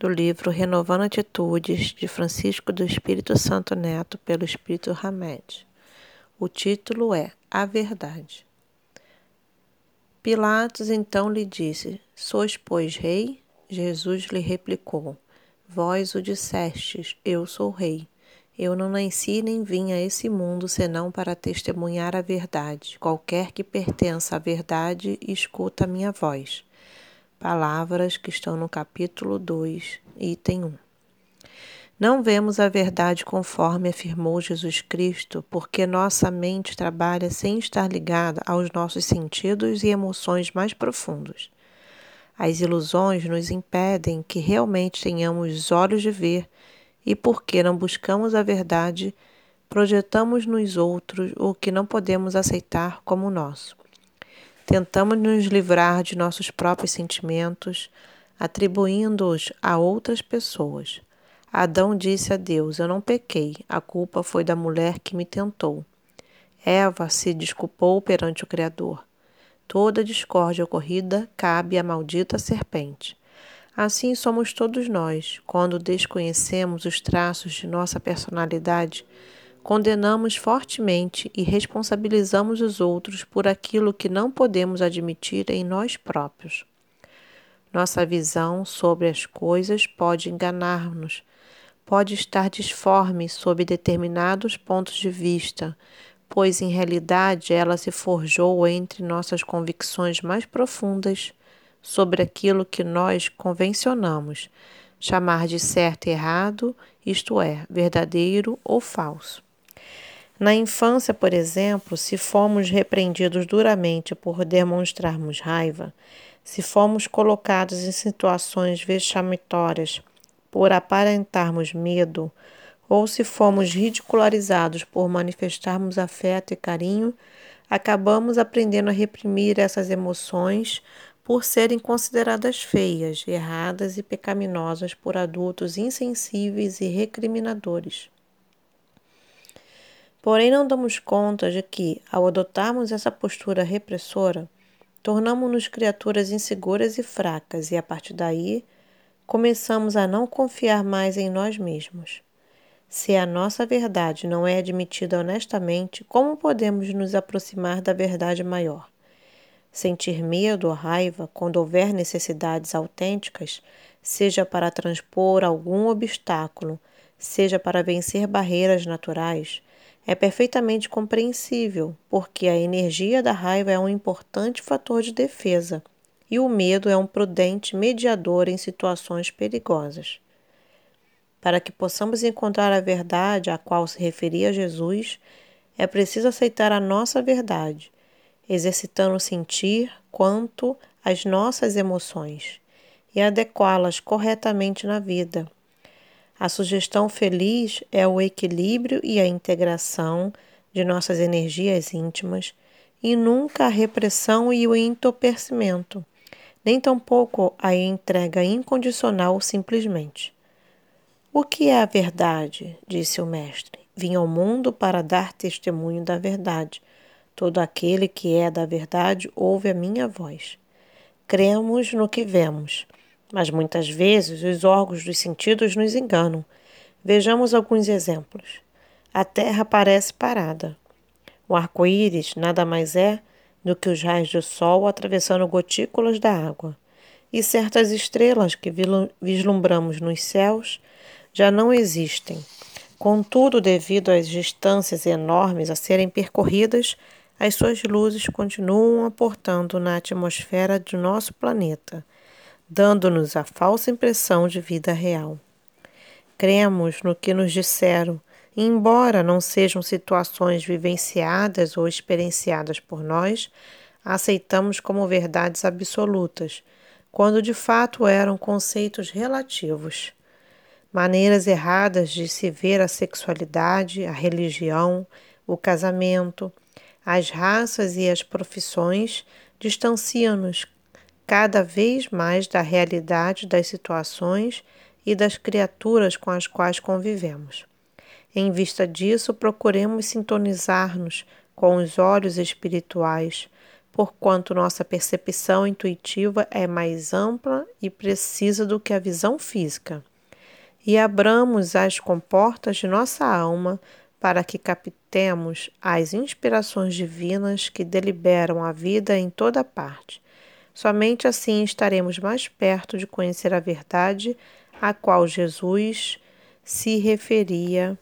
do livro Renovando Atitudes, de Francisco do Espírito Santo Neto, pelo Espírito Hamed. O título é A Verdade. Pilatos então lhe disse: Sois, pois, rei? Jesus lhe replicou: Vós o dissestes, eu sou rei. Eu não nasci nem vim a esse mundo senão para testemunhar a verdade. Qualquer que pertença à verdade, escuta a minha voz palavras que estão no capítulo 2, item 1. Não vemos a verdade conforme afirmou Jesus Cristo, porque nossa mente trabalha sem estar ligada aos nossos sentidos e emoções mais profundos. As ilusões nos impedem que realmente tenhamos os olhos de ver, e porque não buscamos a verdade, projetamos nos outros o que não podemos aceitar como nosso. Tentamos nos livrar de nossos próprios sentimentos, atribuindo-os a outras pessoas. Adão disse a Deus: Eu não pequei, a culpa foi da mulher que me tentou. Eva se desculpou perante o Criador. Toda discórdia ocorrida cabe à maldita serpente. Assim somos todos nós, quando desconhecemos os traços de nossa personalidade condenamos fortemente e responsabilizamos os outros por aquilo que não podemos admitir em nós próprios. Nossa visão sobre as coisas pode enganar-nos, pode estar disforme sob determinados pontos de vista, pois em realidade ela se forjou entre nossas convicções mais profundas sobre aquilo que nós convencionamos chamar de certo e errado, isto é, verdadeiro ou falso. Na infância, por exemplo, se fomos repreendidos duramente por demonstrarmos raiva, se fomos colocados em situações vexatórias por aparentarmos medo, ou se fomos ridicularizados por manifestarmos afeto e carinho, acabamos aprendendo a reprimir essas emoções por serem consideradas feias, erradas e pecaminosas por adultos insensíveis e recriminadores. Porém, não damos conta de que, ao adotarmos essa postura repressora, tornamos-nos criaturas inseguras e fracas, e a partir daí começamos a não confiar mais em nós mesmos. Se a nossa verdade não é admitida honestamente, como podemos nos aproximar da verdade maior? Sentir medo ou raiva quando houver necessidades autênticas, seja para transpor algum obstáculo, seja para vencer barreiras naturais, é perfeitamente compreensível, porque a energia da raiva é um importante fator de defesa e o medo é um prudente mediador em situações perigosas. Para que possamos encontrar a verdade a qual se referia Jesus, é preciso aceitar a nossa verdade, exercitando sentir quanto às nossas emoções e adequá-las corretamente na vida a sugestão feliz é o equilíbrio e a integração de nossas energias íntimas e nunca a repressão e o entorpecimento, nem tampouco a entrega incondicional simplesmente. O que é a verdade? disse o Mestre. Vim ao mundo para dar testemunho da verdade. Todo aquele que é da verdade ouve a minha voz. Cremos no que vemos mas muitas vezes os órgãos dos sentidos nos enganam. Vejamos alguns exemplos. A Terra parece parada. O arco-íris nada mais é do que os raios do sol atravessando gotículas da água. E certas estrelas que vislumbramos nos céus já não existem. Contudo, devido às distâncias enormes a serem percorridas, as suas luzes continuam aportando na atmosfera do nosso planeta dando-nos a falsa impressão de vida real. Cremos no que nos disseram, embora não sejam situações vivenciadas ou experienciadas por nós, aceitamos como verdades absolutas, quando de fato eram conceitos relativos. Maneiras erradas de se ver a sexualidade, a religião, o casamento, as raças e as profissões distanciam-nos cada vez mais da realidade das situações e das criaturas com as quais convivemos. Em vista disso, procuremos sintonizar-nos com os olhos espirituais, porquanto nossa percepção intuitiva é mais ampla e precisa do que a visão física. E abramos as comportas de nossa alma para que captemos as inspirações divinas que deliberam a vida em toda parte. Somente assim estaremos mais perto de conhecer a verdade a qual Jesus se referia